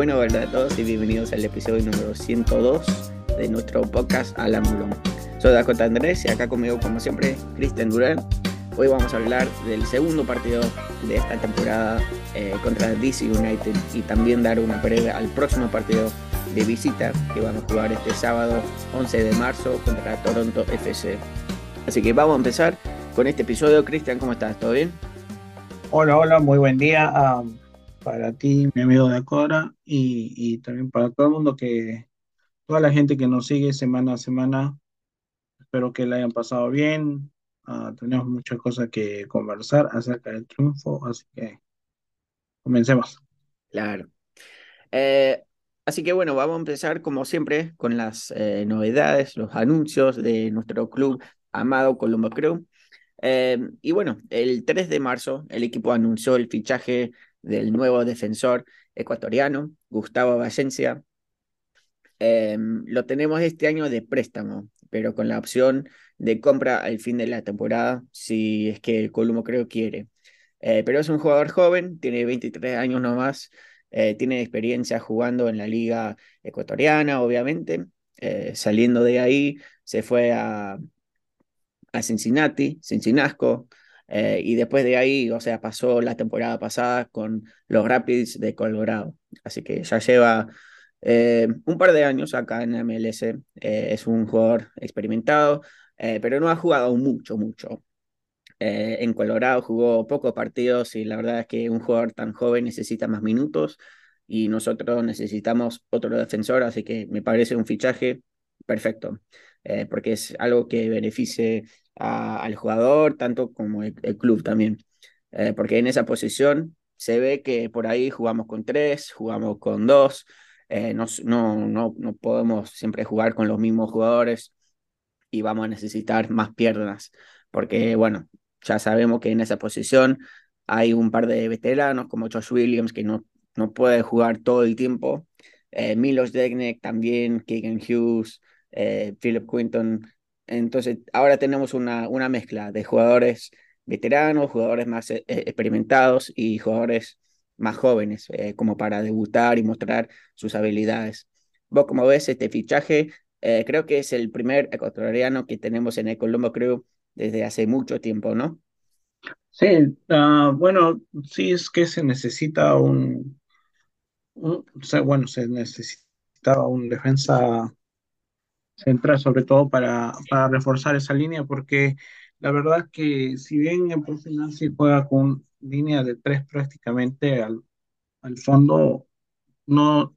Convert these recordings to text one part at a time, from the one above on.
Bueno, verdad a todos y bienvenidos al episodio número 102 de nuestro podcast Alamulón. Soy Dakota Andrés y acá conmigo, como siempre, Cristian Durán. Hoy vamos a hablar del segundo partido de esta temporada eh, contra DC United y también dar una previa al próximo partido de visita que van a jugar este sábado 11 de marzo contra Toronto FC. Así que vamos a empezar con este episodio. Cristian, ¿cómo estás? ¿Todo bien? Hola, hola, muy buen día um, para ti, mi amigo de Acora, y, y también para todo el mundo que, toda la gente que nos sigue semana a semana. Espero que la hayan pasado bien. Uh, tenemos muchas cosas que conversar acerca del triunfo, así que comencemos. Claro. Eh, así que bueno, vamos a empezar como siempre con las eh, novedades, los anuncios de nuestro club amado Colombo Crew. Eh, y bueno, el 3 de marzo el equipo anunció el fichaje del nuevo defensor ecuatoriano, Gustavo Valencia. Eh, lo tenemos este año de préstamo, pero con la opción de compra al fin de la temporada, si es que el Colombo creo quiere. Eh, pero es un jugador joven, tiene 23 años nomás, tiene experiencia jugando en la liga ecuatoriana, obviamente. saliendo de ahí, se fue a, a Cincinnati, Cincinasco, eh, y después de ahí, o sea, pasó la temporada pasada con los Rapids de Colorado. Así que ya lleva eh, un par de años acá en MLS. Eh, es un jugador experimentado, pero no ha jugado mucho, mucho. en Colorado jugó pocos partidos y la verdad es que un jugador tan joven necesita más minutos y nosotros necesitamos otro defensor, así que me parece un fichaje perfecto. Eh, porque es algo que beneficie al jugador, tanto como el, club también. Eh, porque en esa posición se ve que por ahí jugamos con tres, jugamos con dos, eh, no, no, no, podemos siempre jugar con los mismos jugadores y vamos a necesitar más piernas, porque bueno, ya sabemos que en esa posición hay un par de veteranos como Josh Williams que no, no puede jugar todo el tiempo, Milos Degnek también, Keegan Hughes, eh, Philip Quinton. Entonces, ahora tenemos una, una mezcla de jugadores veteranos, jugadores más eh, experimentados y jugadores más jóvenes, eh, como para debutar y mostrar sus habilidades. Vos, como ves, este fichaje creo que es el primer ecuatoriano que tenemos en el Colombo creo, desde hace mucho tiempo, ¿no? Sí, uh, bueno, sí es que se necesita un, bueno, se necesitaba un defensa central, sobre todo para, para reforzar esa línea, porque la verdad que si bien en profesional se juega con línea de tres prácticamente al, al fondo, no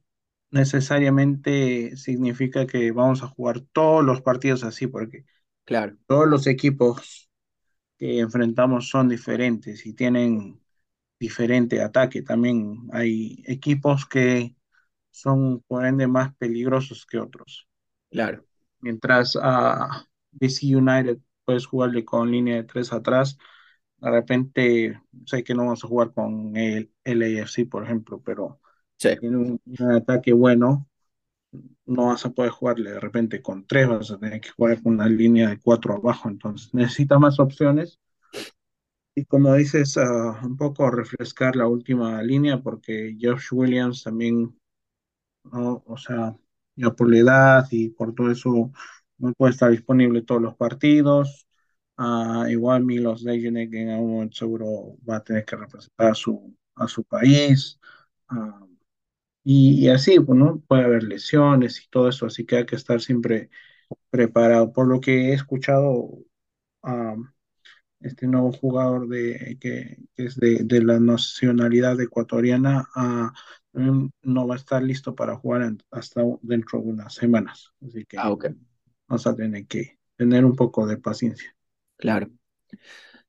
necesariamente significa que vamos a jugar todos los partidos así, porque claro. todos los equipos que enfrentamos son diferentes y tienen diferente ataque. También hay equipos que son por ende más peligrosos que otros. Claro mientras a DC United puedes jugarle con línea de tres atrás. De repente, sé que no vamos a jugar con el LAFC, por ejemplo, pero tiene un, ataque bueno. No vas a poder jugarle de repente con tres, vas a tener que jugar con una línea de cuatro abajo. Entonces, necesita más opciones. Y como dices, uh, un poco refrescar la última línea, porque Josh Williams también, ¿no? o sea, ya por la edad y por todo eso no puede estar disponible todos los partidos. Uh, igual Milos Lejenek en algún momento seguro va a tener que representar a su, a su país. Uh, y, así, pues, ¿no? Puede haber lesiones y todo eso, así que hay que estar siempre preparado. Por lo que he escuchado, uh, este nuevo jugador de, que, que es de, de, la nacionalidad ecuatoriana, no va a estar listo para jugar hasta dentro de unas semanas. Así que ah, okay. vamos a tener que tener un poco de paciencia. Claro.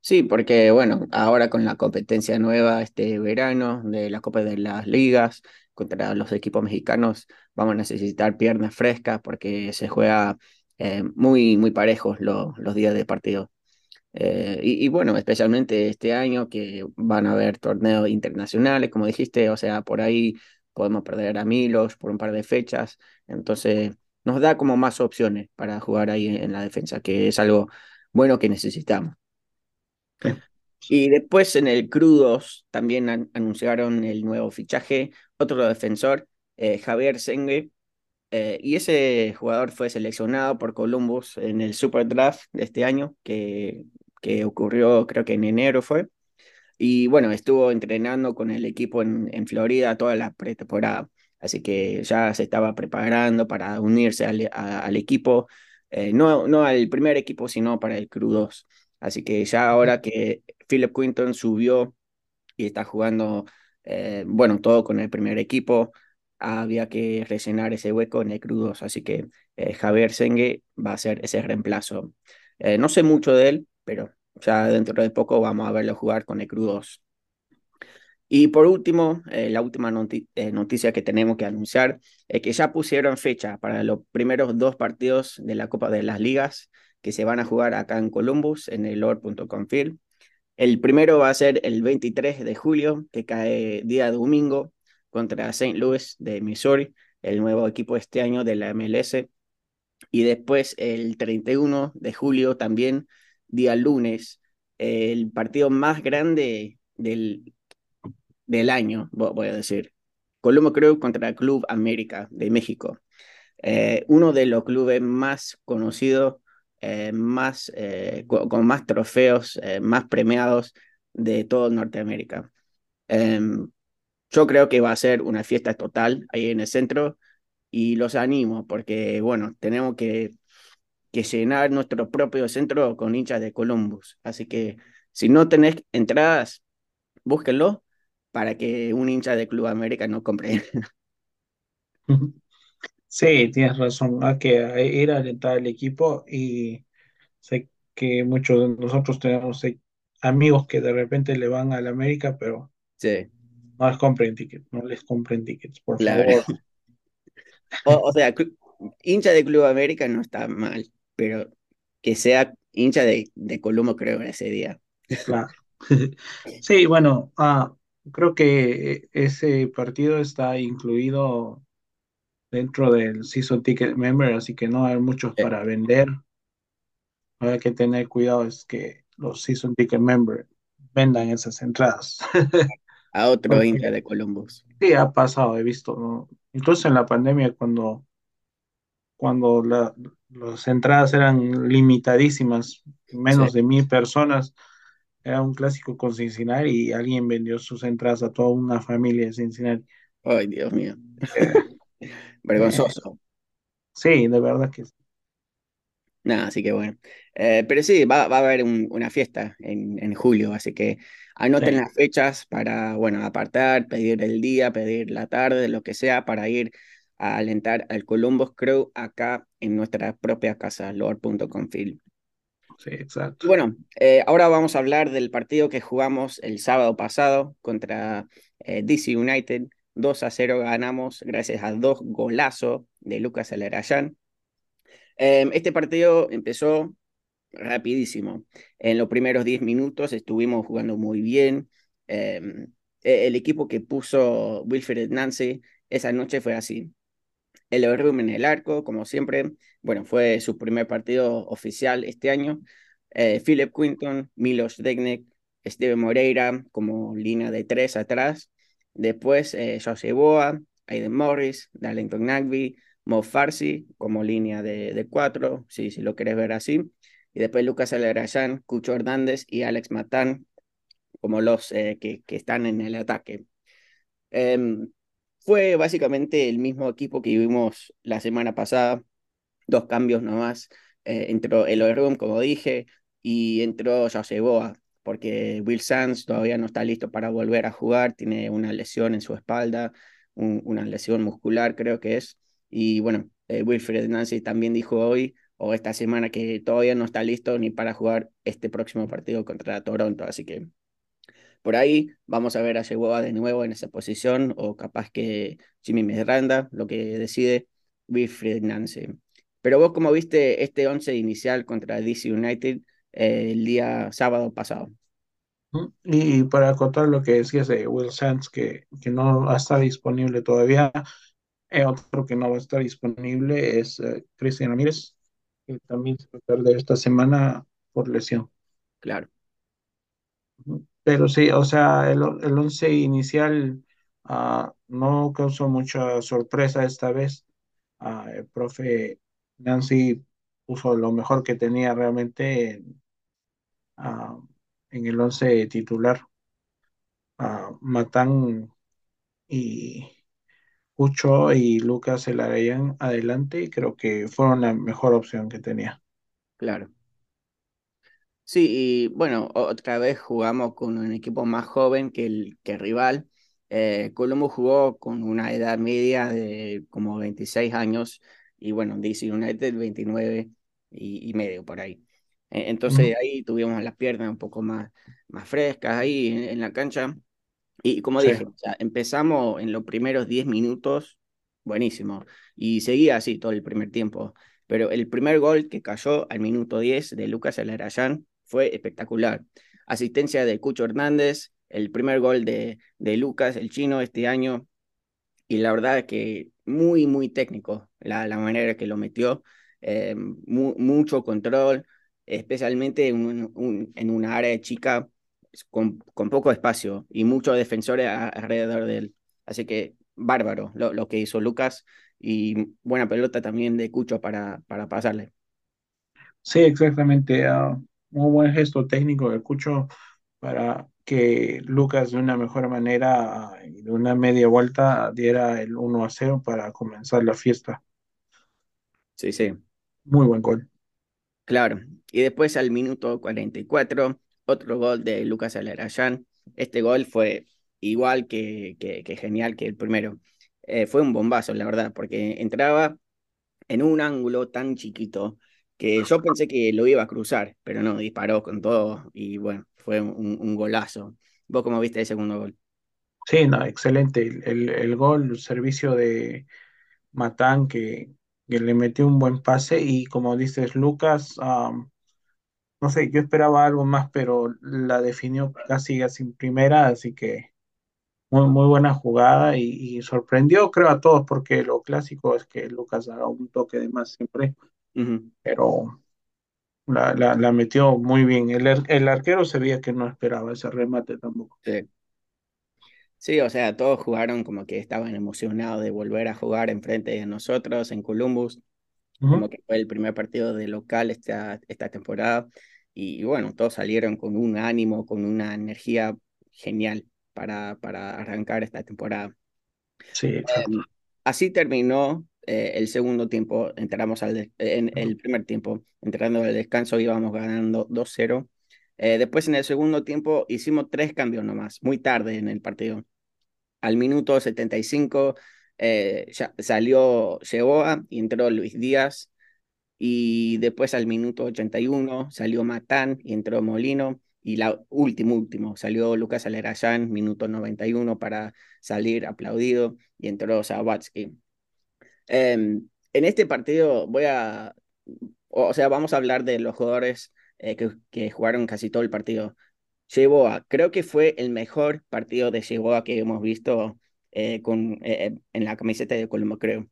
Sí, porque bueno, ahora con la competencia nueva este verano de la Copa de las Ligas contra los equipos mexicanos, vamos a necesitar piernas frescas porque se juega eh, muy, muy parejos lo, los días de partido. Eh, y, y, bueno, especialmente este año que van a haber torneos internacionales, como dijiste, o sea, por ahí podemos perder a Milos por un par de fechas, entonces nos da como más opciones para jugar ahí en, la defensa, que es algo bueno que necesitamos. Sí, Y después en el Crudos también anunciaron el nuevo fichaje, otro defensor, eh, Javier Sengue, eh, y ese jugador fue seleccionado por Columbus en el Super Draft de este año, que, que ocurrió creo que en enero fue. Y bueno, estuvo entrenando con el equipo en, en Florida toda la pretemporada. Así que ya se estaba preparando para unirse al, al equipo, eh, no, no al primer equipo, sino para el Crew 2. Así que ya ahora que Philip Quinton subió y está jugando, eh, bueno, todo con el primer equipo, había que rellenar ese hueco en el Crew 2. Así que eh, Javier Sengue va a ser ese reemplazo. no sé mucho de él, pero ya dentro de poco vamos a verlo jugar con el Crew 2. Y por último, eh, la última eh, noticia que tenemos que anunciar es que ya pusieron fecha para los primeros dos partidos de la Copa de las Ligas que se van a jugar acá en Columbus, en el Lord.com Field. El primero va a ser el 23 de julio, que cae día domingo, contra St. Louis de Missouri, el nuevo equipo este año de la MLS. Y después el 31 de julio también, día lunes, el partido más grande del del año, voy a decir. Colombo Crew contra Club América de México. Eh, uno de los clubes más conocidos, eh, más, eh, con, más trofeos, más premiados de todo Norteamérica. Em, yo creo que va a ser una fiesta total ahí en el centro y los animo porque, bueno, tenemos que, que llenar nuestro propio centro con hinchas de Columbus. Así que si no tenés entradas, búsquenlo para que un hincha de Club América no compre. Sí, tienes razón. Hay que ir a alentar al equipo y sé que muchos de nosotros tenemos eh, amigos que de repente le van al América, pero sí. no les compren tickets, no les compren tickets, por favor. O, sea, hincha de Club América no está mal, pero que sea hincha de, de Colombo creo ese día. Claro. Sí, bueno, ah, creo que ese partido está incluido dentro del Season Ticket Member, así que no hay muchos para vender. Hay que tener cuidado es que los Season Ticket Member vendan esas entradas. A otro hincha de Columbus. Sí, ha pasado, he visto. ¿no? Incluso en la pandemia, cuando, cuando las entradas eran limitadísimas, menos de mil personas, era un clásico con Cincinnati y alguien vendió sus entradas a toda una familia de Cincinnati. Ay, Dios mío. Eh, Vergonzoso. sí, de verdad que sí. Nada, así que bueno. Eh, pero sí, va, a haber una fiesta en, en, julio, así que anoten las fechas para, bueno, apartar, pedir el día, pedir la tarde, lo que sea, para ir a alentar al Columbus Crew acá en nuestra propia casa, lord.confil. Sí, exacto. Bueno, eh, ahora vamos a hablar del partido que jugamos el sábado pasado contra eh, DC United. 2 a 0 ganamos gracias a dos golazos de Lucas Alarayán. Em, este partido empezó rapidísimo. En los primeros 10 minutos estuvimos jugando muy bien. Em, e, el equipo que puso Wilfred Nancy esa noche fue así. El Overroom en el arco, como siempre. Bueno, fue su primer partido oficial este año. Eh, Philip Quinton, Milos Degnek, Steven Moreira como línea de tres atrás. Después eh, Jose Boa, Aiden Morris, Darlington Nagby, Mo Farsi como línea de, de cuatro, si, si lo querés ver así. Y después Lucas Alarayan, Cucho Hernández y Alex Matán como los eh, que, que, están en el ataque. Em, fue básicamente el mismo equipo que vimos la semana pasada, dos cambios nomás. Eh, entró el Room, como dije, y entró Jose Boa, porque Will Sands todavía no está listo para volver a jugar, tiene una lesión en su espalda, una lesión muscular creo que es. Y bueno, eh, Wilfred Nancy también dijo hoy o esta semana que todavía no está listo ni para jugar este próximo partido contra Toronto, así que por ahí vamos a ver a Yegoa de nuevo en esa posición o capaz que Jimmy Miranda, lo que decide Wilfried Nancy. Pero vos, ¿cómo viste este once inicial contra DC United eh, el día sábado pasado? Y, para contar lo que decías de Will Sands, que, que no está disponible todavía, eh, otro que no va a estar disponible es eh, Cristian Ramírez, que también se va a perder esta semana por lesión. Claro. Pero sí, o sea, el, el once inicial ah, no causó mucha sorpresa esta vez. Ah, el profe Nancy puso lo mejor que tenía realmente en, ah, en el once titular. Matán y Cucho y Lucas se la veían adelante y creo que fueron la mejor opción que tenía. Claro. Sí, y bueno, otra vez jugamos con un equipo más joven que el, que rival. Eh, Colombo jugó con una edad media de como 26 años y bueno, DC United 29 y, y medio por ahí. E, entonces ahí tuvimos las piernas un poco más, más frescas ahí en, en la cancha. Y como Sí. dije, o sea, empezamos en los primeros 10 minutos, buenísimo, y seguía así todo el primer tiempo. Pero el primer gol que cayó al minuto 10 de Lucas Alarayán fue espectacular. Asistencia de Cucho Hernández, el primer gol de, de Lucas, el chino, este año, y la verdad es que muy, muy técnico la, la manera que lo metió, eh, mu mucho control, especialmente en, un, un, en una área chica con, con, poco espacio y muchos defensores alrededor de él. Así que bárbaro lo, lo, que hizo Lucas y buena pelota también de Cucho para, para pasarle. Sí, exactamente. Uh, un buen gesto técnico de Cucho para que Lucas de una mejor manera, de una media vuelta, diera el 1 a 0 para comenzar la fiesta. Sí, sí. Muy buen gol. Claro. Y después al minuto 44, otro gol de Lucas Alarayán. Este gol fue igual que, que, que genial que el primero. Eh, fue un bombazo, la verdad, porque entraba en un ángulo tan chiquito que yo pensé que lo iba a cruzar, pero no, disparó con todo y bueno, fue un, golazo. ¿Vos cómo viste el segundo gol? Sí, no, excelente. El, el, gol, el servicio de Matán que, que, le metió un buen pase y como dices, Lucas, um, no sé, yo esperaba algo más, pero la definió casi sin primera, así que muy, muy buena jugada y, y, sorprendió, creo, a todos, porque lo clásico es que Lucas haga un toque de más siempre, uh -huh. pero la, la, la, metió muy bien. El, el arquero se veía que no esperaba ese remate tampoco. Sí. Sí, o sea, todos jugaron como que estaban emocionados de volver a jugar enfrente de nosotros en Columbus, uh -huh. como que fue el primer partido de local esta, esta temporada. Y, y bueno, todos salieron con un ánimo, con una energía genial para, para arrancar esta temporada. Sí. Eh, así terminó eh, el segundo tiempo, entramos al en el primer tiempo, entrando al descanso íbamos ganando 2-0. Eh, después en el segundo tiempo hicimos tres cambios nomás, muy tarde en el partido. Al minuto 75 eh, ya salió Yeboa y entró Luis Díaz. Y después al minuto 81 salió Matán y entró Molino. Y la último, último, salió Lucas Alerayán, minuto 91 para salir aplaudido y entró Sawatsky. Eh, en este partido voy a, o sea, vamos a hablar de los jugadores eh, que, jugaron casi todo el partido. Yeboa, creo que fue el mejor partido de Yeboa que hemos visto eh, con, en la camiseta de Colombo, creo.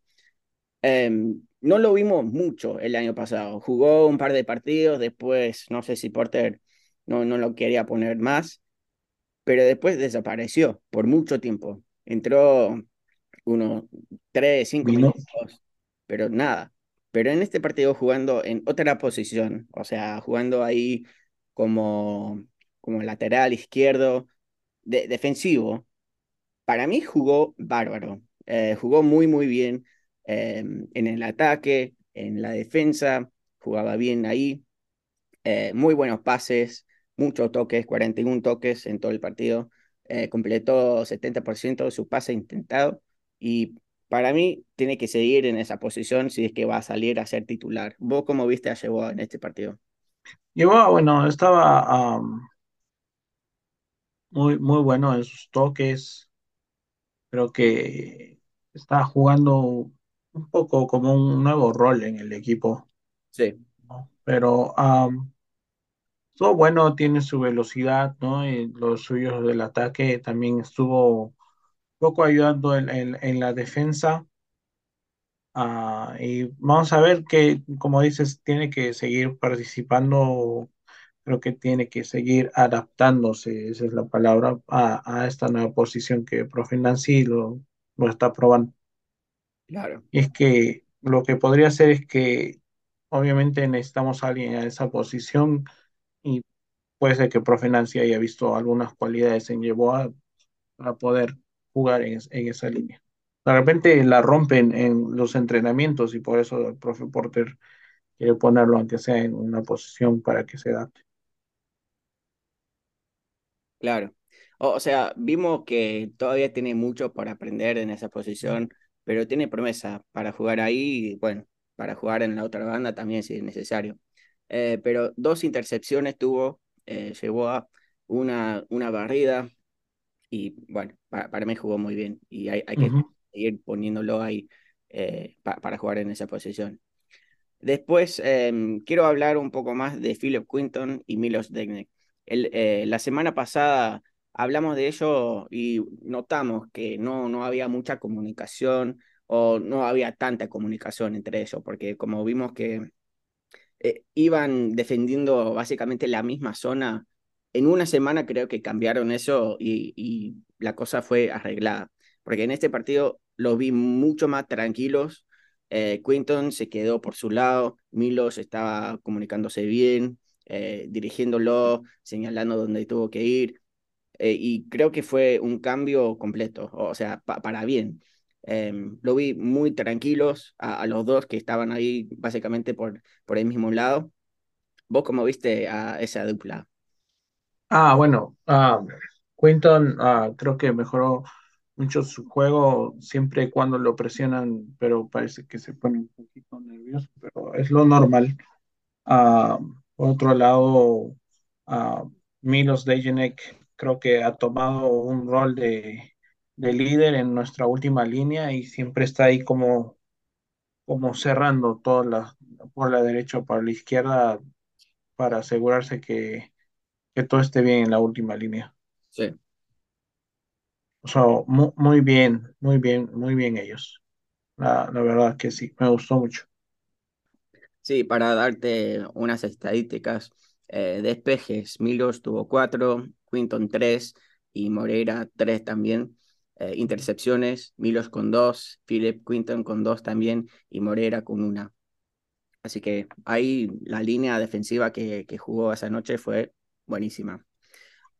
no lo vimos mucho el año pasado. Jugó un par de partidos, después no sé si Porter no, no lo quería poner más, pero después desapareció por mucho tiempo. Entró unos 3, 5 minutos, pero nada. Pero en este partido jugando en otra posición, o sea, jugando ahí como, como lateral izquierdo, de, defensivo, para mí jugó bárbaro. Eh, jugó muy, muy bien eh, en el ataque, en la defensa, jugaba bien ahí. Eh, muy buenos pases, muchos toques, 41 toques en todo el partido. Eh, completó 70% de su pase intentado y para mí tiene que seguir en esa posición si es que va a salir a ser titular. ¿Vos cómo viste a Yeboah en este partido? Yeboah, bueno, estaba um, muy, muy bueno en sus toques. Creo que está jugando un poco como un nuevo rol en el equipo. Sí. ¿no? Pero um, todo bueno, tiene su velocidad, ¿no? Y los suyos del ataque también estuvo poco ayudando en, en, en la defensa. Uh, y vamos a ver que, como dices, tiene que seguir participando creo que tiene que seguir adaptándose, esa es la palabra, a, a esta nueva posición que profe Nancy lo, lo está probando. Claro. Y es que lo que podría hacer es que obviamente necesitamos a alguien a esa posición y puede ser que profe Nancy haya visto algunas cualidades en Yeboah para poder jugar en, en, esa línea. De repente la rompen en los entrenamientos y por eso el profe Porter quiere ponerlo aunque sea en una posición para que se adapte. Claro. O, sea, vimos que todavía tiene mucho para aprender en esa posición, pero tiene promesa para jugar ahí y, bueno, para jugar en la otra banda también si es necesario. Eh, pero dos intercepciones tuvo, eh, llevó a una, una barrida y, bueno, para, mí jugó muy bien y hay, hay que seguir poniéndolo ahí eh, para jugar en esa posición. Después em, quiero hablar un poco más de Philip Quinton y Milos Degnek. El, la semana pasada hablamos de ello y notamos que no, no había mucha comunicación o no había tanta comunicación entre ellos, porque como vimos que eh, iban defendiendo básicamente la misma zona, en una semana creo que cambiaron eso y, la cosa fue arreglada, porque en este partido los vi mucho más tranquilos. Eh, Quinton se quedó por su lado, Milos estaba comunicándose bien, eh, dirigiéndolo, señalando dónde tuvo que ir. Eh, y creo que fue un cambio completo, o sea, para bien. Em, lo vi muy tranquilos a, los dos que estaban ahí básicamente por, por el mismo lado. ¿Vos cómo viste a esa dupla? Ah, bueno, uh, Quinton uh, creo que mejoró mucho su juego siempre y cuando lo presionan, pero parece que se pone un poquito nervioso, pero es lo normal. Uh, por otro lado, Milos Dejenek creo que ha tomado un rol de, líder en nuestra última línea y siempre está ahí como, como cerrando toda la, por la derecha o por la izquierda para asegurarse que, que todo esté bien en la última línea. Sí. O sea, muy, bien, muy bien, muy bien ellos. La, la verdad que sí, me gustó mucho. Sí, para darte unas estadísticas, eh, despejes, Milos tuvo cuatro, Quinton 3 y Moreira 3 también. Eh, intercepciones, Milos con 2, Philip Quinton con 2 también y Moreira con una. Así que ahí la línea defensiva que, que jugó esa noche fue buenísima.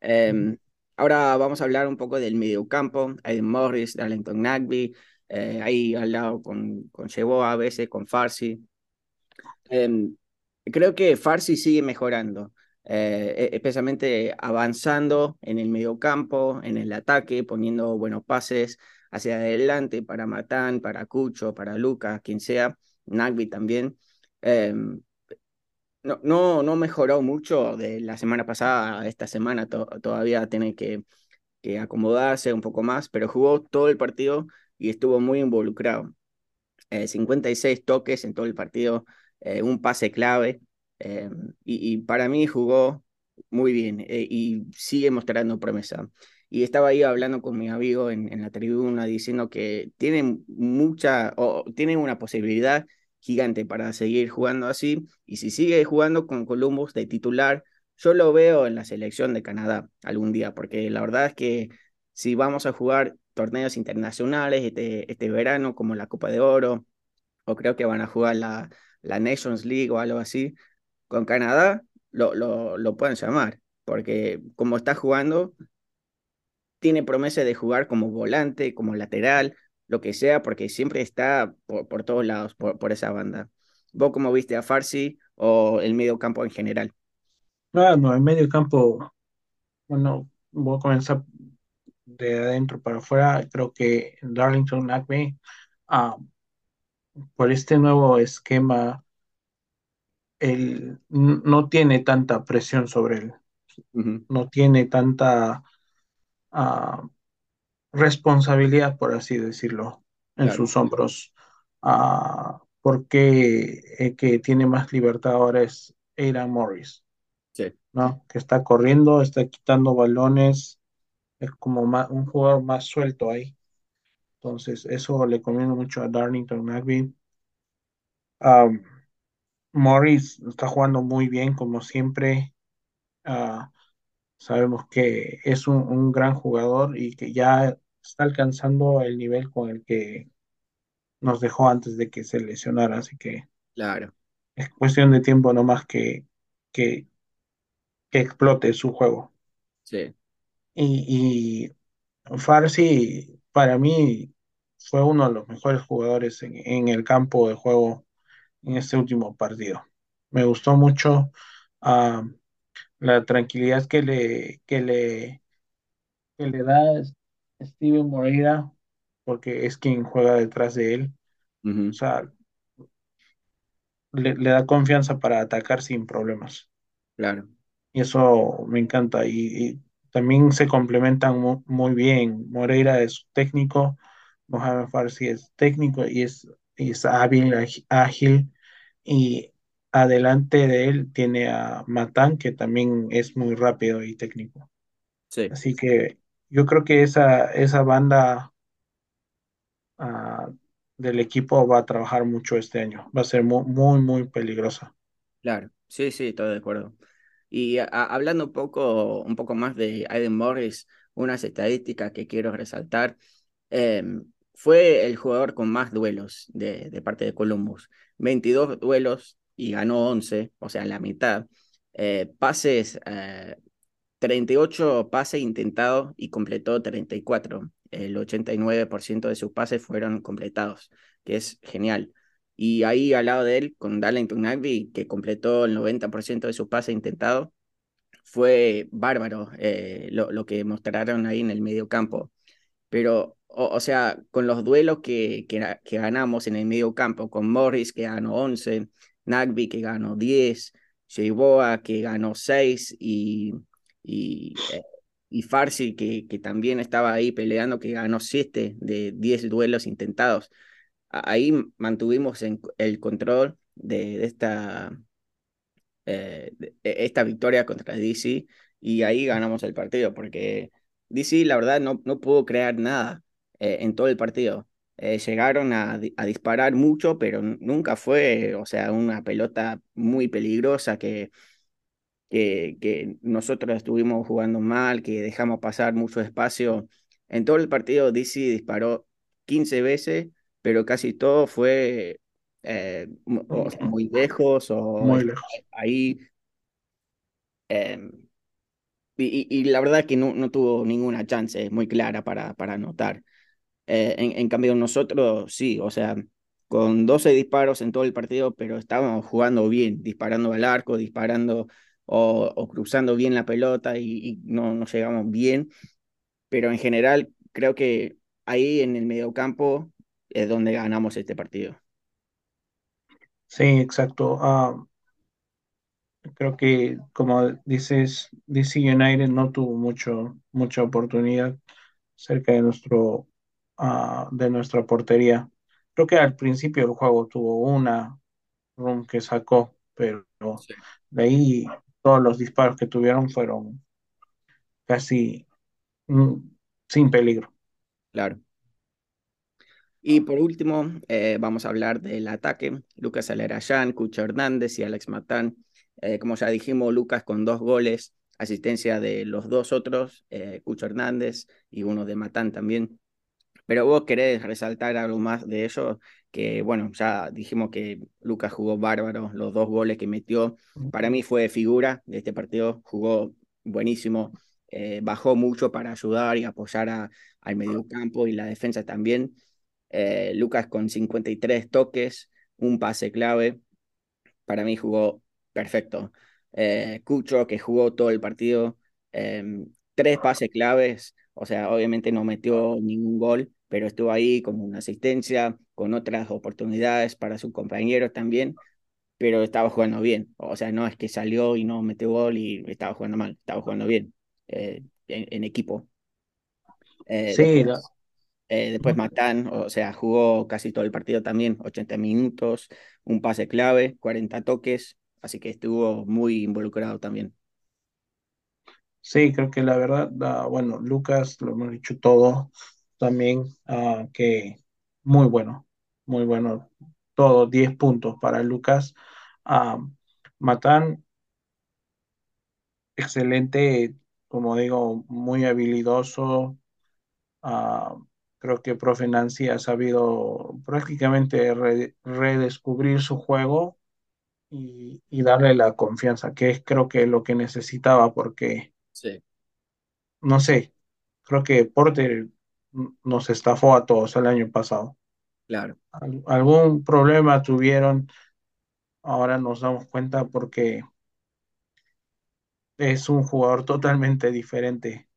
Em, ahora vamos a hablar un poco del mediocampo. Aiden Morris, Darlington Nagby, eh, ahí al lado con, con a veces, con Farsi. Em, creo que Farsi sigue mejorando. Eh, e, especialmente avanzando en el medio campo, en el ataque, poniendo buenos pases hacia adelante para Matán, para Cucho, para Lucas, quien sea, Nagby también. No, no, no mejoró mucho de la semana pasada a esta semana, todavía tiene que, que acomodarse un poco más, pero jugó todo el partido y estuvo muy involucrado. 56 eh, toques en todo el partido, eh, un pase clave, eh, y, para mí jugó muy bien y sigue mostrando promesa. Y estaba ahí hablando con mi amigo en, en la tribuna diciendo que tienen mucha, o tienen una posibilidad gigante para seguir jugando así. Y si sigue jugando con Columbus de titular, yo lo veo en la selección de Canadá algún día, porque la verdad es que si vamos a jugar torneos internacionales este, este verano, como la Copa de Oro, o creo que van a jugar la, la Nations League o algo así, con Canadá lo, lo, lo pueden llamar, porque como está jugando, tiene promesa de jugar como volante, como lateral, lo que sea, porque siempre está por, por todos lados, por, por, esa banda. ¿Vos cómo viste a Farsi o el medio campo en general? Ah, no, el medio campo, bueno, voy a comenzar de adentro para afuera. Creo que Darlington Acme, ah, por este nuevo esquema él no tiene tanta presión sobre él, no tiene tanta uh, responsabilidad, por así decirlo, en claro. sus hombros, uh, porque el que tiene más libertad ahora es Aidan Morris, sí. ¿no? que está corriendo, está quitando balones, es como más, un jugador más suelto ahí. Entonces, eso le conviene mucho a Darlington Nagby. Um, Morris está jugando muy bien, como siempre. Ah, sabemos que es un, un gran jugador y que ya está alcanzando el nivel con el que nos dejó antes de que se lesionara, así que Claro, es cuestión de tiempo nomás que, que, que explote su juego. sí. Y, y Farsi, para mí, fue uno de los mejores jugadores en, en el campo de juego en este último partido. Me gustó mucho ah, la tranquilidad que le, que le, que le da Steven Moreira, porque es quien juega detrás de él. O sea, le, le da confianza para atacar sin problemas. Claro, Y eso me encanta. Y, y también se complementan mu- muy, bien. Moreira es técnico, Mohamed Farsi es técnico y es, y es hábil, ágil. Y adelante de él tiene a Matán, que también es muy rápido y técnico. sí, Así que yo creo que esa, esa banda ah, del equipo va a trabajar mucho este año. Va a ser muy, muy, peligrosa. claro. Sí, sí, estoy de acuerdo. Y hablando un poco, un poco más de Aiden Morris, unas estadísticas que quiero resaltar. em, fue el jugador con más duelos de, de parte de Columbus. 22 duelos y ganó 11, o sea, la mitad. Eh, pases, eh, 38 pases intentados y completó 34. El 89% de sus pases fueron completados, que es genial. Y ahí al lado de él, con Darlington Nagby, que completó el 90% de sus pases intentados, fue bárbaro eh, lo, lo que mostraron ahí en el medio campo. Pero, o, o sea, con los duelos que, que, ganamos en el medio campo, con Morris que ganó 11, Nagby que ganó 10, Sheiboa que ganó 6 y, y, eh, y Farsi que, que también estaba ahí peleando que ganó 7 de 10 duelos intentados. Ahí mantuvimos en- el control de, de esta, eh, e, esta victoria contra DC y ahí ganamos el partido porque DC la verdad no, no pudo crear nada eh, en todo el partido. Llegaron a, a disparar mucho, pero nunca fue, o sea, una pelota muy peligrosa que, que, que nosotros estuvimos jugando mal, que dejamos pasar mucho espacio. En todo el partido DC disparó 15 veces, pero casi todo fue eh, o muy lejos o Muy lejos. ahí eh, y, y, la verdad que no, no tuvo ninguna chance muy clara para, para anotar. Eh, en, en cambio, nosotros sí, o sea, con 12 disparos en todo el partido, pero estábamos jugando bien, disparando al arco, disparando o, o cruzando bien la pelota y, y no, no llegamos bien. Pero en general, creo que ahí en el mediocampo es donde ganamos este partido. Sí, exacto. Ah, creo que, como dices, DC United no tuvo mucho, mucha oportunidad cerca de nuestro, ah, de nuestra portería. Creo que al principio del juego tuvo una run que sacó, pero Sí. de ahí todos los disparos que tuvieron fueron casi mm, sin peligro. Claro. Y por último, eh, vamos a hablar del ataque. Lucas Alerayán, Cucho Hernández y Alex Matán. Eh, como ya dijimos, Lucas con dos goles, asistencia de los dos otros, eh, Cucho Hernández y uno de Matán también. Pero vos querés resaltar algo más de ello, que bueno, ya dijimos que Lucas jugó bárbaro, los dos goles que metió, para mí fue figura de este partido, jugó buenísimo, eh, bajó mucho para ayudar y apoyar a, al mediocampo y la defensa también. Eh, Lucas con 53 toques, un pase clave, para mí jugó perfecto. Eh, Cucho, que jugó todo el partido, eh, tres pases claves, o sea, obviamente no metió ningún gol, pero estuvo ahí con una asistencia, con otras oportunidades para sus compañeros también, pero estaba jugando bien. O sea, no es que salió y no metió gol y estaba jugando mal, estaba jugando bien eh, en, en, equipo. Eh, Sí, después eh, después Matán, o sea, jugó casi todo el partido también, 80 minutos, un pase clave, 40 toques, así que estuvo muy involucrado también. Sí, creo que la verdad, ah, bueno, Lucas, lo hemos dicho todo, también ah, que muy bueno, muy bueno, todo, 10 puntos para Lucas. Ah, Matán excelente, como digo, muy habilidoso. Creo que Profe Nancy ha sabido prácticamente redescubrir su juego y, darle la confianza, que es creo que lo que necesitaba, porque, sí. no sé, creo que Porter nos estafó a todos el año pasado. Claro. algún problema tuvieron, ahora nos damos cuenta porque es un jugador totalmente diferente.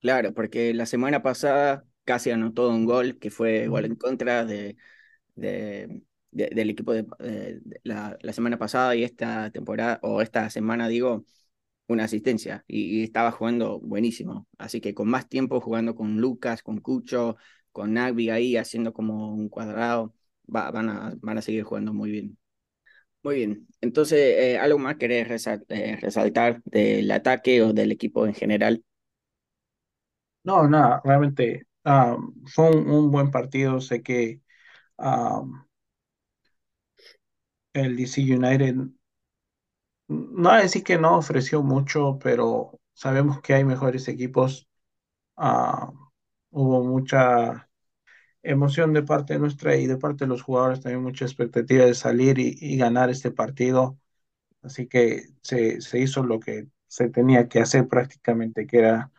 Claro, porque la semana pasada casi anotó un gol que fue igual en contra de, de, del equipo de, la, la, semana pasada y esta temporada, o esta semana digo, una asistencia y, estaba jugando buenísimo. Así que con más tiempo jugando con Lucas, con Cucho, con Nagby ahí haciendo como un cuadrado, va, van, a, van a seguir jugando muy bien. Muy bien, entonces, eh, ¿algo más querés eh, resaltar del ataque o del equipo en general? No, nada, realmente ah, fue un, buen partido. Sé que ah, el DC United, no decir que no ofreció mucho, pero sabemos que hay mejores equipos. Ah, hubo mucha emoción de parte nuestra y de parte de los jugadores, también mucha expectativa de salir y, ganar este partido. Así que se, se, hizo lo que se tenía que hacer prácticamente, que era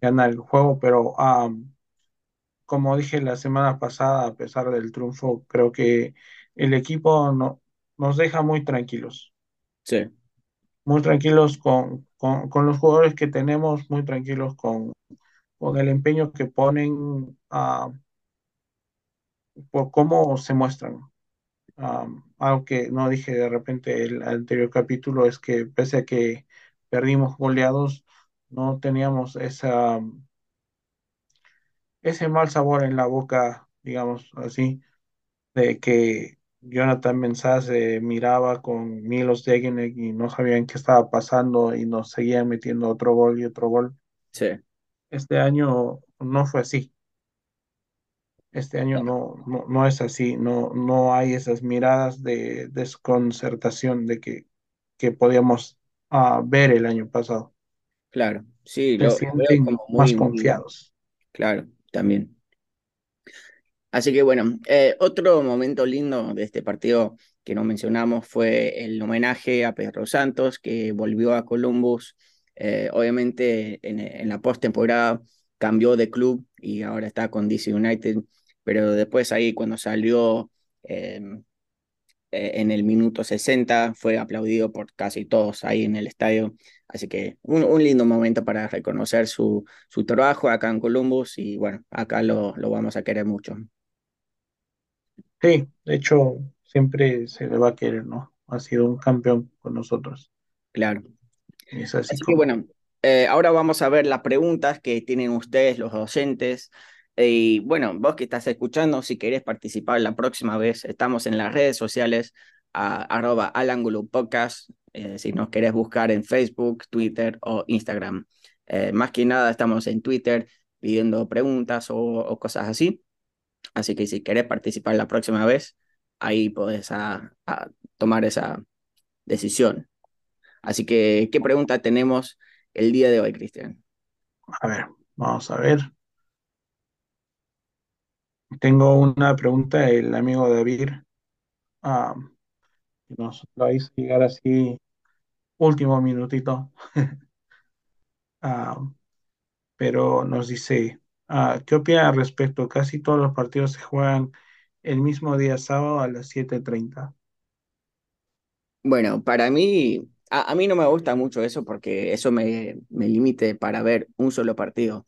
ganar el juego, pero como dije la semana pasada, a pesar del triunfo, creo que el equipo no, nos deja muy tranquilos. Sí. Muy tranquilos con, con, los jugadores que tenemos, muy tranquilos con, con el empeño que ponen por cómo se muestran. algo que no dije de repente el anterior capítulo es que pese a que perdimos goleados, no teníamos esa ese mal sabor en la boca, digamos así, de que Jonathan Mensah se miraba con Milos Degenek y no sabían qué estaba pasando y nos seguían metiendo otro gol y otro gol. Sí. Este año no fue así. Este año no, no, no es así, no, no hay esas miradas de desconcertación de que, que podíamos uh, ver el año pasado. Claro, sí, lo, sienten como muy, más confiados. claro, también. Así que bueno, eh, otro momento lindo de este partido que no mencionamos fue el homenaje a Pedro Santos, que volvió a Columbus. Eh, obviamente en, en la postemporada cambió de club y ahora está con DC United, pero después ahí cuando salió em, eh, en el minuto 60 fue aplaudido por casi todos ahí en el estadio. Así que un, un lindo momento para reconocer su, su, trabajo acá en Columbus y bueno, acá lo, lo vamos a querer mucho. Sí, de hecho, siempre se le va a querer, ¿no? Ha sido un campeón con nosotros. Claro. Es así, así que bueno, eh, ahora vamos a ver las preguntas que tienen ustedes, los docentes. Y bueno, vos que estás escuchando, si querés participar la próxima vez, estamos en las redes sociales, a, arroba al ángulo podcast, eh, si nos querés buscar en Facebook, Twitter o Instagram. Eh, más que nada estamos en Twitter pidiendo preguntas o, cosas así. Así que si querés participar la próxima vez, ahí podés a, tomar esa decisión. Así que, ¿qué pregunta tenemos el día de hoy, Cristian? A ver, vamos a ver. Tengo una pregunta del amigo David. Ah, nos lo hizo llegar así, último minutito. Ah, pero nos dice, ah, ¿qué opina al respecto? Casi todos los partidos se juegan el mismo día sábado a las 7.30. Bueno, para mí, a, mí no me gusta mucho eso porque eso me, me limite para ver un solo partido.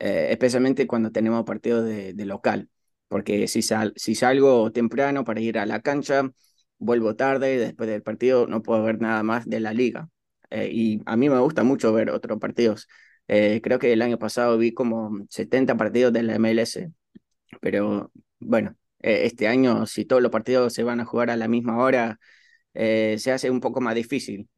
Eh, especialmente cuando tenemos partidos de, local, porque si, sal, si salgo temprano para ir a la cancha, vuelvo tarde y después del partido no puedo ver nada más de la liga. Eh, y a mí me gusta mucho ver otros partidos. Eh, creo que el año pasado vi como 70 partidos de la MLS, pero bueno, este año si todos los partidos se van a jugar a la misma hora, se hace un poco más difícil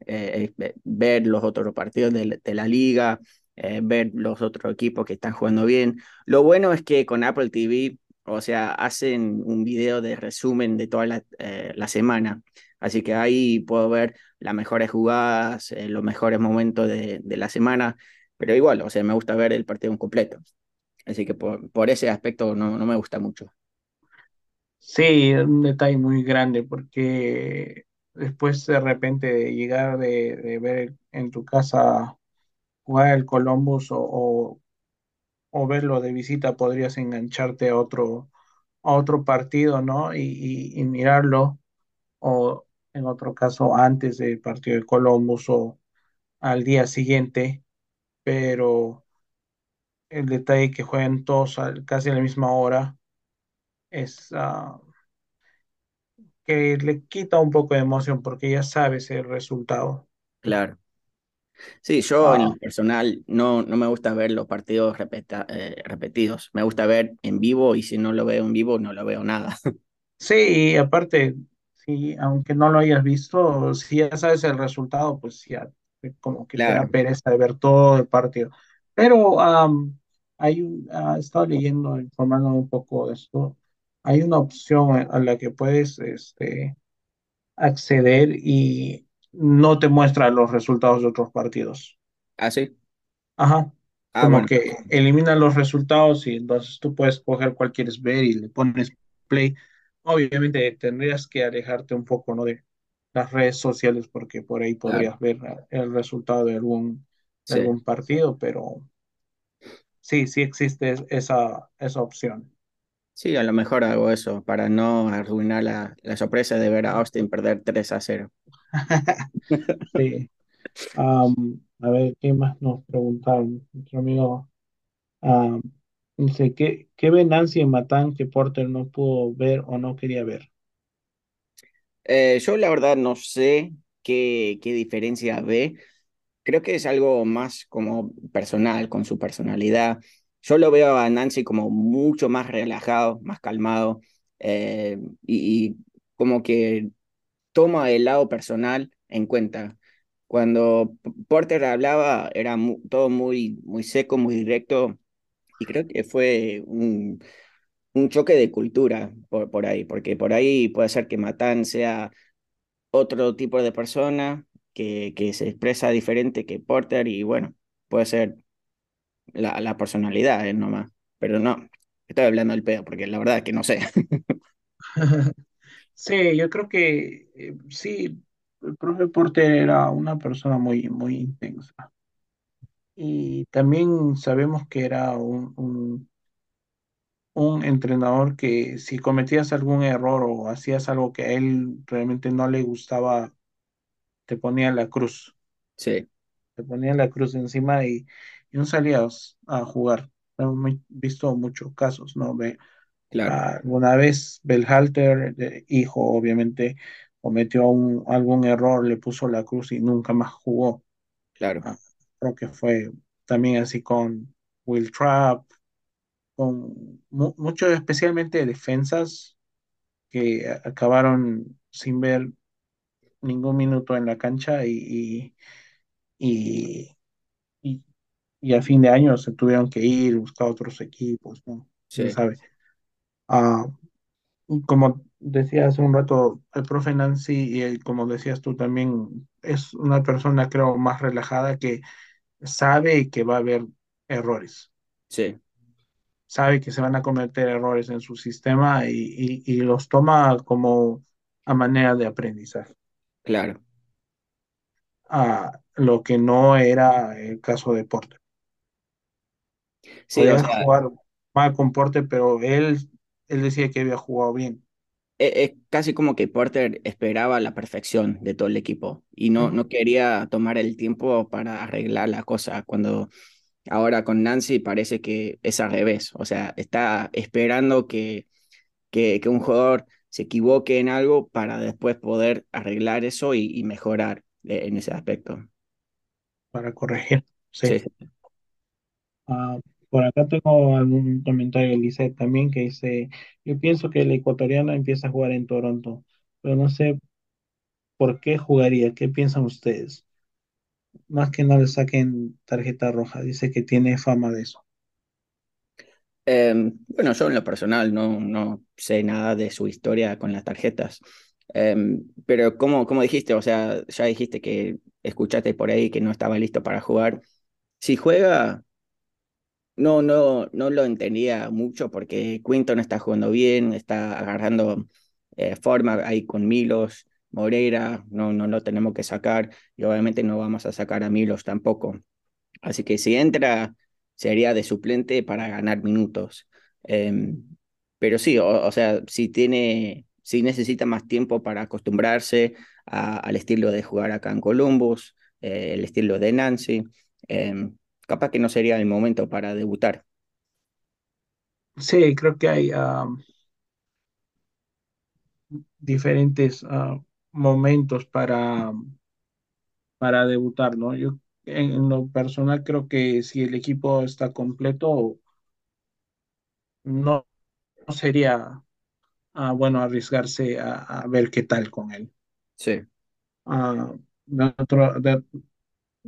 ver los otros partidos de, de la liga eh, ver los otros equipos que están jugando bien. Lo bueno es que con Apple TV, o sea, hacen un video de resumen de toda la, eh, la semana. Así que ahí puedo ver las mejores jugadas, eh, los mejores momentos de, de, la semana, pero igual, o sea, me gusta ver el partido completo. Así que por, por ese aspecto no, no me gusta mucho. Sí, es un detalle muy grande porque después de repente de llegar de, de ver en tu casa jugar el Columbus o, o, o, verlo de visita, podrías engancharte a otro, a otro partido, ¿no? Y, y, y mirarlo, o en otro caso antes del partido de Columbus o al día siguiente, pero el detalle que jueguen todos casi a la misma hora es... Uh, que le quita un poco de emoción porque ya sabes el resultado. Claro. Sí, yo en Ah, personal no, no me gusta ver los partidos repeta- eh, repetidos. Me gusta ver en vivo y si no lo veo en vivo no lo veo nada. sí, y aparte, sí, aunque no lo hayas visto, si ya sabes el resultado, pues ya como que te da Claro, pereza de ver todo el partido. Pero am, hay un, ah, he estado leyendo, informando un poco de esto. Hay una opción a la que puedes este, acceder y no te muestra los resultados de otros partidos. así. Ajá, Ah, como bueno, que elimina los resultados y entonces tú puedes coger cuál quieres ver y le pones play. Obviamente tendrías que alejarte un poco, ¿no? de las redes sociales porque por ahí claro, podrías ver eh, el resultado de algún, de sí. algún partido, pero sí, sí existe es- esa, esa opción. Sí, a lo mejor hago eso para no arruinar la, la sorpresa de ver a Austin perder 3 a cero. Sí. Am, a ver, ¿qué más nos preguntaron? Nuestro amigo am, dice, ¿qué, qué ve Nancy en Matán que Porter no pudo ver o no quería ver? Eh, yo la verdad no sé qué, qué diferencia ve. Creo que es algo más como personal, con su personalidad. Yo lo veo a Nancy como mucho más relajado, más calmado eh, y, como que toma el lado personal en cuenta. Cuando Porter hablaba era mu- todo muy, muy seco, muy directo y creo que fue un, un choque de cultura por, por ahí, porque por ahí puede ser que Matán sea otro tipo de persona que, que se expresa diferente que Porter y bueno, puede ser la, la personalidad eh, nomás, pero no, estoy hablando del pedo porque la verdad es que no sé. Sí, yo creo que eh, sí, el profe Porter era una persona muy, muy intensa. Y también sabemos que era un, un, un entrenador que si cometías algún error o hacías algo que a él realmente no le gustaba, te ponía la cruz, Sí, te ponía la cruz encima y, y no salías a jugar. Hemos visto muchos casos, ¿no? Ve, claro, alguna vez Belhalter, de hijo, obviamente, cometió un- algún error, le puso la cruz y nunca más jugó. claro, Ah, creo que fue también así con Will Trapp, con mu- muchos, especialmente defensas que acabaron sin ver ningún minuto en la cancha y, y, y, y- a fin de año se tuvieron que ir, buscar otros equipos, ¿no? ¿Quién sí, sabe? Ah, como decía hace un rato el profe Nancy y el- como decías tú también, es una persona creo más relajada que sabe que va a haber errores, sí, sabe que se van a cometer errores en su sistema y, y- y los toma como a manera de aprendizaje. claro. A lo que no era el caso de Porter. Sí, o Podía sea, jugar mal con Porter, pero él, él decía que había jugado bien. e- es, casi como que Porter esperaba la perfección de todo el equipo y no, no quería tomar el tiempo para arreglar la cosa cuando ahora con Nancy parece que es al revés, o sea, está esperando que que, que un jugador se equivoque en algo para después poder arreglar eso y, y mejorar eh, en ese aspecto. Para corregir. Sí. Sí, Ah, por acá tengo algún comentario de Lizeth también que dice, yo pienso que el ecuatoriano empieza a jugar en Toronto, pero no sé por qué jugaría, ¿qué piensan ustedes? Más que no le saquen tarjeta roja, dice que tiene fama de eso. Eh, bueno, yo en lo personal no, no sé nada de su historia con las tarjetas. Em, pero como, como dijiste, o sea, ya dijiste que escuchaste por ahí que no estaba listo para jugar. Si juega, no, no, no lo entendía mucho porque Quinton está jugando bien, está agarrando eh, forma ahí con Milos, Moreira, no, no lo tenemos que sacar y obviamente no vamos a sacar a Milos tampoco. Así que si entra, sería de suplente para ganar minutos. Em, pero sí, o, sea, si tiene, si necesita más tiempo para acostumbrarse al estilo de jugar acá en Columbus, eh, el estilo de Nancy, em, capaz que no sería el momento para debutar. Sí, creo que hay diferentes ah, momentos para, para debutar, ¿no? Yo en, lo personal creo que si el equipo está completo, no, sería ah, bueno arriesgarse a, ver qué tal con él. Sí. Ah, de,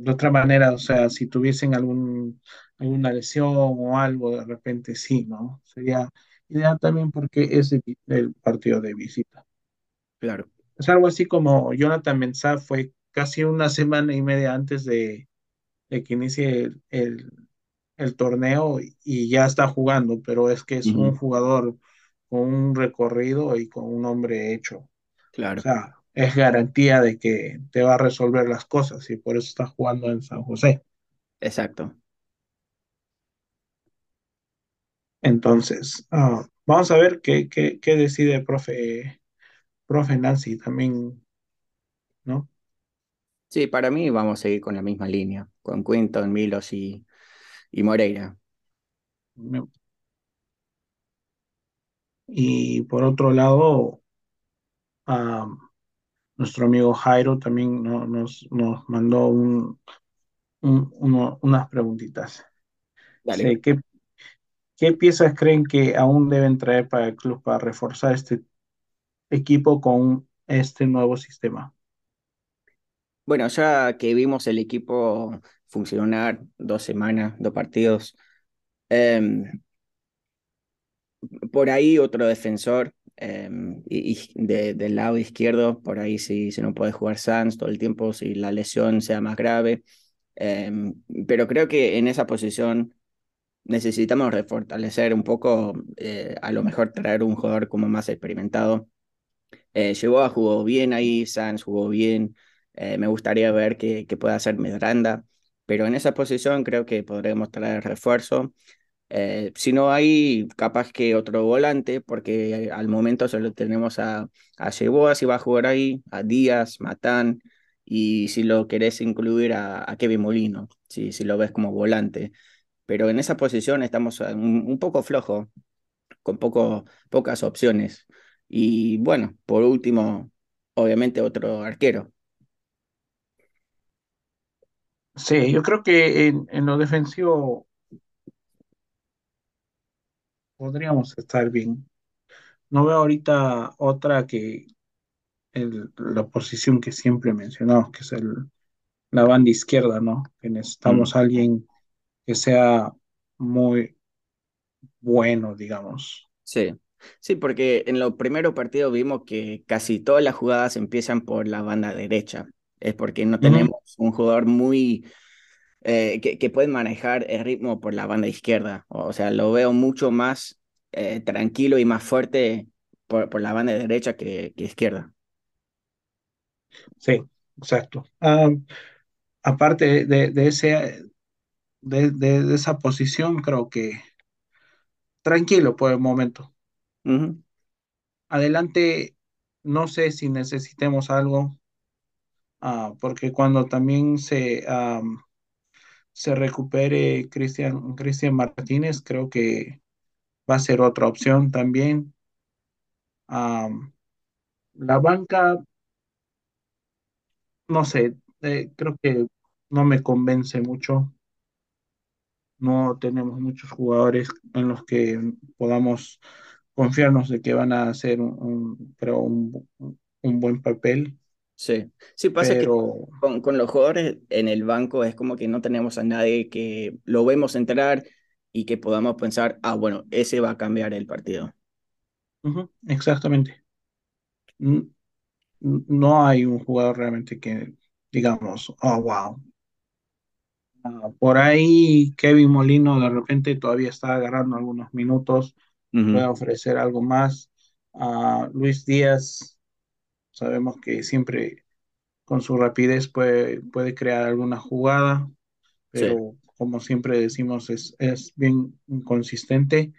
otra manera, o sea, si tuviesen algún, alguna lesión o algo, de repente sí, ¿no? Sería ideal también porque es el partido de visita. Claro. Es algo así como Jonathan Mensah fue casi una semana y media antes de, que inicie el, torneo y ya está jugando, pero es que es un jugador con un recorrido y con un nombre hecho. Claro. O sea, es garantía de que te va a resolver las cosas y por eso está jugando en San José. Exacto. Entonces, ah, vamos a ver qué, qué, qué decide el profe profe Nancy también, ¿no? Sí, para mí vamos a seguir con la misma línea, con Quinton, Milos y, y Moreira. Y por otro lado, nuestro amigo Jairo también nos, nos mandó un, unas preguntitas. ¿qué, ¿Qué piezas creen que aún deben traer para el club para reforzar este equipo con este nuevo sistema? Bueno, ya que vimos el equipo funcionar dos semanas, dos partidos, em, por ahí otro defensor em, y, del lado izquierdo, por ahí si, no puede jugar Sanz todo el tiempo, si la lesión sea más grave. Em, pero creo que en esa posición necesitamos refortalecer un poco, eh, a lo mejor traer un jugador como más experimentado eh, llegó a jugó bien ahí, Sanz jugó bien. Eh, me gustaría ver qué, qué, puede hacer Medranda, pero en esa posición creo que podremos traer refuerzo. Eh, si no hay, capaz que otro volante, porque al momento solo tenemos a, a Yeboa, si va a jugar ahí, a Díaz, Matán, y si lo querés incluir a, a Kevin Molino, si, si lo ves como volante. Pero en esa posición estamos un, un poco flojo, con poco, pocas opciones. Y bueno, por último, obviamente otro arquero. Sí, yo creo que en, lo defensivo podríamos estar bien. No veo ahorita otra que la posición que siempre mencionamos, que es el, la banda izquierda, ¿no? Que necesitamos Mm. alguien que sea muy bueno, digamos. Sí, sí, porque en los primeros partidos vimos que casi todas las jugadas empiezan por la banda derecha. Es porque no tenemos un jugador muy eh, que, puede manejar el ritmo por la banda izquierda. O sea, lo veo mucho más eh, tranquilo y más fuerte por, por la banda derecha que, que izquierda. Sí, exacto. aparte de, ese, de, de, esa posición, creo que tranquilo por el momento. Adelante, no sé si necesitemos algo, ah, porque cuando también se, se recupere Cristian, Martínez, creo que va a ser otra opción también. la banca, no sé, eh, creo que no me convence mucho. No tenemos muchos jugadores en los que podamos confiarnos de que van a hacer un, un, buen papel. Sí, sí pasa que con, con, los jugadores en el banco es como que no tenemos a nadie que lo vemos entrar y que podamos pensar, ah, bueno, ese va a cambiar el partido. exactamente. no hay un jugador realmente que digamos, oh, wow. Ah, por ahí Kevin Molino de repente todavía está agarrando algunos minutos, puede ofrecer algo más. a Luis Díaz, sabemos que siempre con su rapidez puede, puede crear alguna jugada, pero como siempre decimos, es, es bien inconsistente.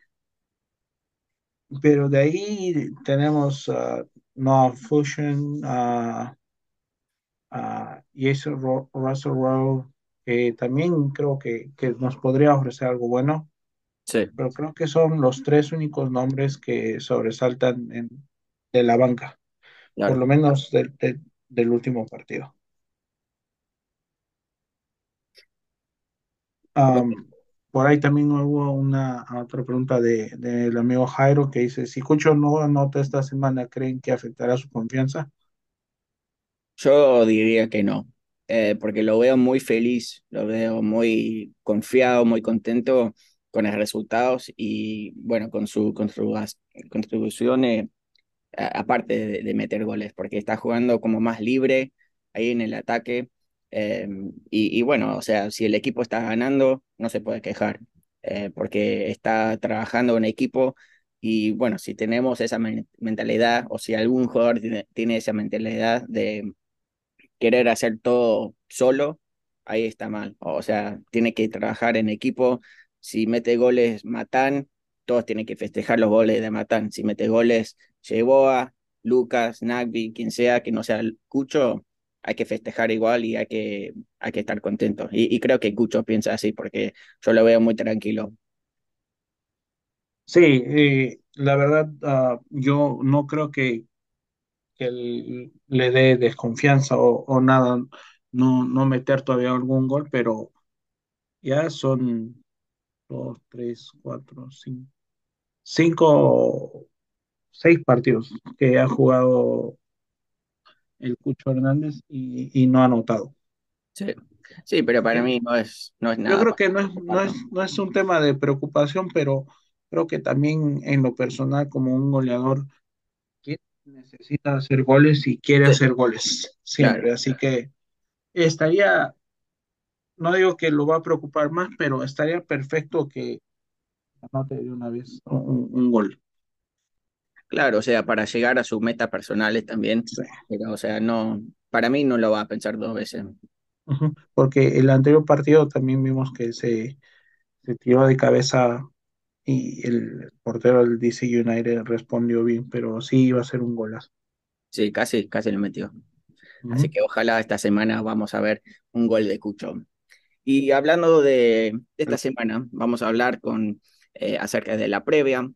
Pero de ahí tenemos uh, Noah Fusion, uh, eso Russell Rowe, que también creo que, que, nos podría ofrecer algo bueno. Sí. Pero creo que son los tres únicos nombres que sobresaltan en, de la banca, por lo menos del último partido. por ahí también hubo una otra pregunta del de, amigo Jairo que dice, si Cucho no anota esta semana, ¿creen que afectará su confianza? Yo diría que no, eh, porque lo veo muy feliz, lo veo muy confiado, muy contento con los resultados y bueno, con su contribución, eh, aparte de, meter goles, porque está jugando como más libre ahí en el ataque. Em, y, bueno, o sea, si el equipo está ganando, no se puede quejar, eh, porque está trabajando en equipo y bueno, si tenemos esa mentalidad o si algún jugador tiene esa mentalidad de querer hacer todo solo, ahí está mal. O sea, tiene que trabajar en equipo. Si mete goles Matán, todos tienen que festejar los goles de Matán. Si mete goles Yeboa, Lucas, Nagby, quien sea, que no sea Cucho, hay que festejar igual y hay que, hay que estar contentos. Y, creo que Cucho piensa así porque yo lo veo muy tranquilo. Sí, la verdad, ah, yo no creo que, que le dé desconfianza o, nada, no, no meter todavía algún gol, pero ya son dos, tres, cuatro, cinco, cinco, seis partidos que ha jugado el Cucho Hernández y, no ha anotado. Sí. Sí, pero para mí no es, no es nada. Yo creo que no es, no, es, no es un tema de preocupación, pero creo que también en lo personal, como un goleador, necesita hacer goles y quiere hacer goles siempre. Así que estaría, no digo que lo va a preocupar más, pero estaría perfecto que anote de una vez un, gol. Claro, o sea, para llegar a sus metas personales también. Pero, o sea, no, para mí no lo va a pensar dos veces. Porque el anterior partido también vimos que se, se tiró de cabeza y el portero del DC United respondió bien, pero sí iba a ser un golazo. Sí, casi, casi lo metió. Así que ojalá esta semana vamos a ver un gol de Cucho. Y hablando de, esta semana, vamos a hablar con, eh, acerca de la previa.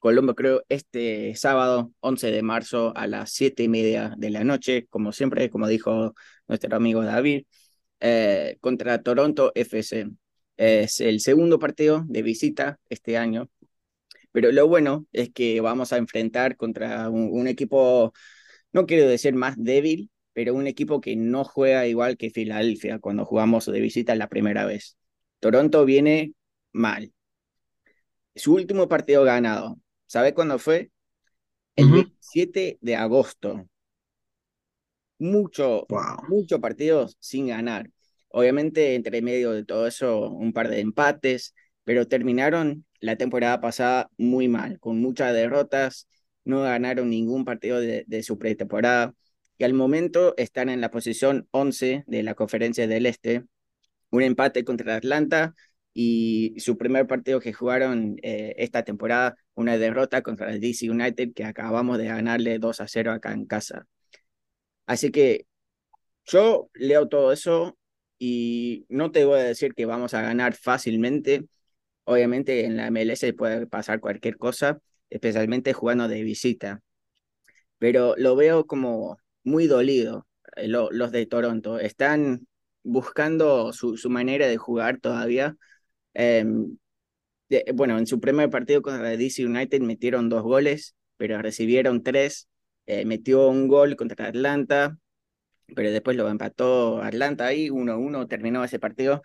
Colombo creo este sábado 11 de marzo a las 7 y media de la noche, como siempre, como dijo nuestro amigo David, eh, contra Toronto FC. Es el segundo partido de visita este año, pero lo bueno es que vamos a enfrentar contra un, equipo, no quiero decir más débil, pero un equipo que no juega igual que Filadelfia cuando jugamos de visita la primera vez. Toronto viene mal. Su último partido ganado, ¿sabe cuándo fue? El 27 de agosto. Mucho, muchos partidos sin ganar. Obviamente, entre medio de todo eso, un par de empates, pero terminaron la temporada pasada muy mal, con muchas derrotas, no ganaron ningún partido de, su pretemporada y al momento están en la posición 11 de la conferencia del Este, un empate contra Atlanta y su primer partido que jugaron eh, esta temporada, una derrota contra el DC United que acabamos de ganarle 2 a 0 acá en casa. Así que yo leo todo eso y no te voy a decir que vamos a ganar fácilmente. Obviamente en la MLS puede pasar cualquier cosa, especialmente jugando de visita. Pero lo veo como muy dolido. Eh, los de Toronto están buscando su, manera de jugar todavía. Em, bueno, en su primer partido contra DC United metieron dos goles, pero recibieron tres. Eh, metió un gol contra Atlanta, pero después lo empató Atlanta ahí, 1-1, terminó ese partido.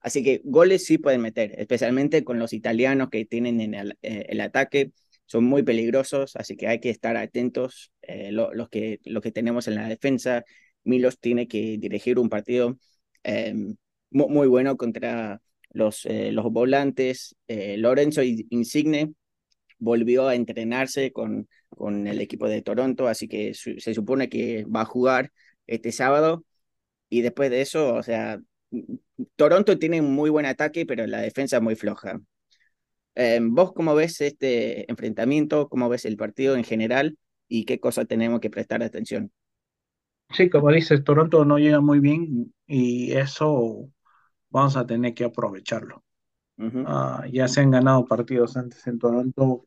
Así que goles sí pueden meter, especialmente con los italianos que tienen en el, eh, ataque, son muy peligrosos, así que hay que estar atentos eh, los, que, los que tenemos en la defensa. Milos tiene que dirigir un partido em, muy, bueno contra los, eh, los volantes. Lorenzo Insigne volvió a entrenarse con, con el equipo de Toronto, así que se supone que va a jugar este sábado. Y después de eso, o sea, Toronto tiene un muy buen ataque, pero la defensa muy floja. Em, ¿Vos cómo ves este enfrentamiento? ¿Cómo ves el partido en general? ¿Y qué cosas tenemos que prestar atención? Sí, como dices, Toronto no llega muy bien y eso vamos a tener que aprovecharlo. Ah, ya se han ganado partidos antes en Toronto,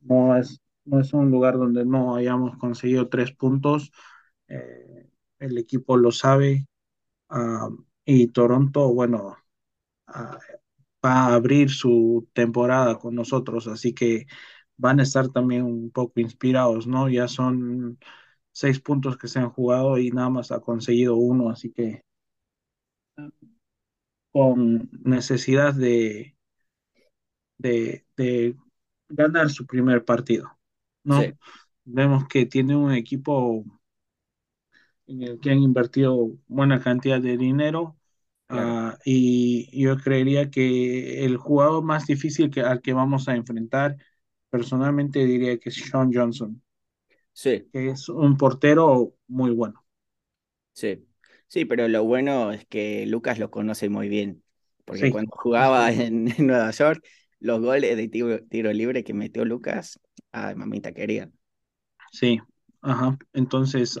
no es, no es un lugar donde no hayamos conseguido tres puntos. Eh, el equipo lo sabe ah, y Toronto, bueno, ah, va a abrir su temporada con nosotros, así que van a estar también un poco inspirados, ¿no? Ya son seis puntos que se han jugado y nada más ha conseguido uno, así que con necesidad de, de, ganar su primer partido, ¿no? Vemos que tiene un equipo en el que han invertido buena cantidad de dinero Ah, y yo creería que el jugador más difícil que, al que vamos a enfrentar, personalmente diría que es Sean Johnson. Sí. Que es un portero muy bueno. Sí, sí, pero lo bueno es que Lucas lo conoce muy bien. Porque cuando jugaba en, Nueva York, los goles de tiro, libre que metió Lucas, ay, mamita quería. Sí, ajá. Entonces,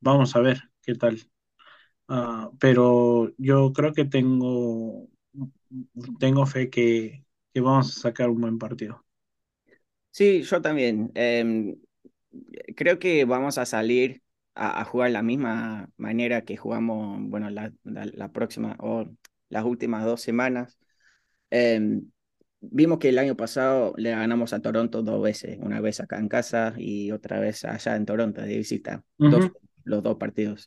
vamos a ver qué tal. Ah, pero yo creo que tengo, tengo fe que, que, vamos a sacar un buen partido. Sí, yo también. Em, creo que vamos a salir a, jugar la misma manera que jugamos, bueno, la, la, próxima o las últimas dos semanas. Em, vimos que el año pasado le ganamos a Toronto dos veces, una vez acá en casa y otra vez allá en Toronto de visita, los dos partidos.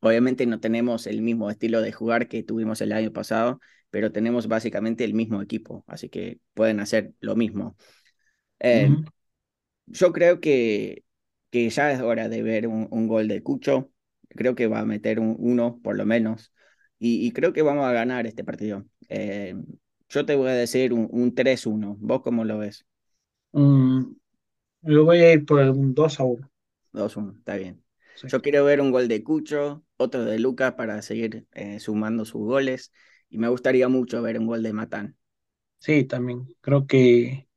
Obviamente no tenemos el mismo estilo de jugar que tuvimos el año pasado, pero tenemos básicamente el mismo equipo, así que pueden hacer lo mismo. Eh, yo creo que, que ya es hora de ver un, gol de Cucho. Creo que va a meter un, uno por lo menos. Y, creo que vamos a ganar este partido. Eh, yo te voy a decir un, 3-1. ¿Vos cómo lo ves? Mm, yo voy a ir por un 2 1. 2-1, está bien. Yo quiero ver un gol de Cucho, otro de Lucas para seguir eh, sumando sus goles. Y me gustaría mucho ver un gol de Matán. Sí, también. Creo que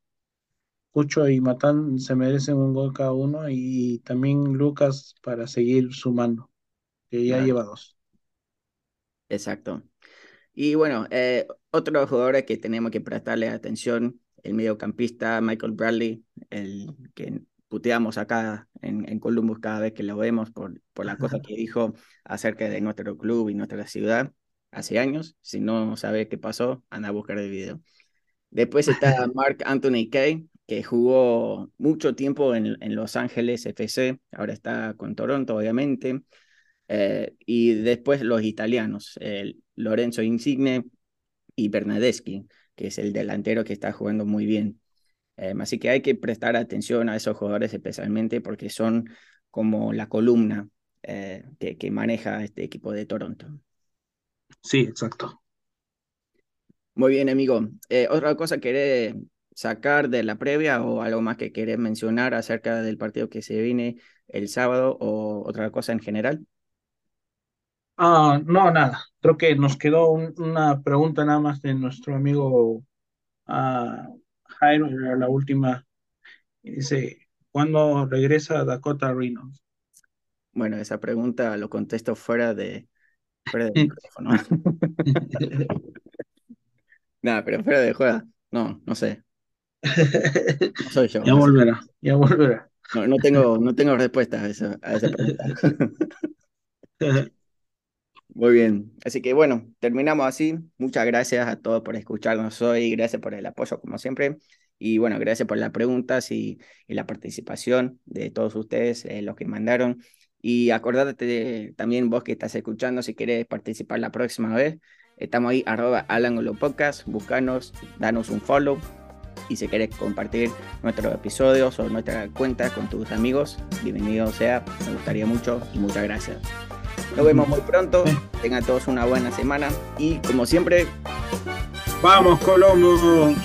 Cucho y Matán se merecen un gol cada uno y también Lucas para seguir sumando, que ya lleva dos. Exacto. Y bueno, eh, otros jugadores que tenemos que prestarle atención, el mediocampista Michael Bradley, el que puteamos acá en, Columbus cada vez que lo vemos por, por la cosa que dijo acerca de nuestro club y nuestra ciudad hace años. Si no sabe qué pasó, anda a buscar el video. Después está Mark Anthony Kay, que jugó mucho tiempo en, en, Los Ángeles FC, ahora está con Toronto, obviamente. Eh, y después los italianos, Lorenzo Insigne y Bernadeschi, que es el delantero que está jugando muy bien. Em, así que hay que prestar atención a esos jugadores especialmente porque son como la columna eh, que, maneja este equipo de Toronto. Sí, exacto. Muy bien, amigo. Eh, ¿Otra cosa querés sacar de la previa o algo más que querés mencionar acerca del partido que se viene el sábado o otra cosa en general? Ah, no, nada. Creo que nos quedó una pregunta nada más de nuestro amigo uh, Jairo la última. Dice, ¿cuándo regresa Dakota Reynolds? Bueno, esa pregunta lo contesto fuera de, fuera de micrófono. Nada, pero fuera de juega. No, no sé. No soy yo. Ya volverá, ya volverá. No, no, tengo, no tengo respuesta a esa, a esa pregunta. Muy bien, así que bueno, terminamos así. Muchas gracias a todos por escucharnos hoy, gracias por el apoyo como siempre y bueno, gracias por las preguntas y, la participación de todos ustedes, eh, los que mandaron. Y acordate también vos que estás escuchando, si querés participar la próxima vez, estamos ahí, arroba Alan Podcast, buscanos, danos un follow Y si querés compartir nuestros episodios o nuestra cuenta con tus amigos, bienvenido sea. Me gustaría mucho y muchas gracias. Nos vemos muy pronto. Tengan todos una buena semana. Y como siempre, ¡Vamos, Colombo!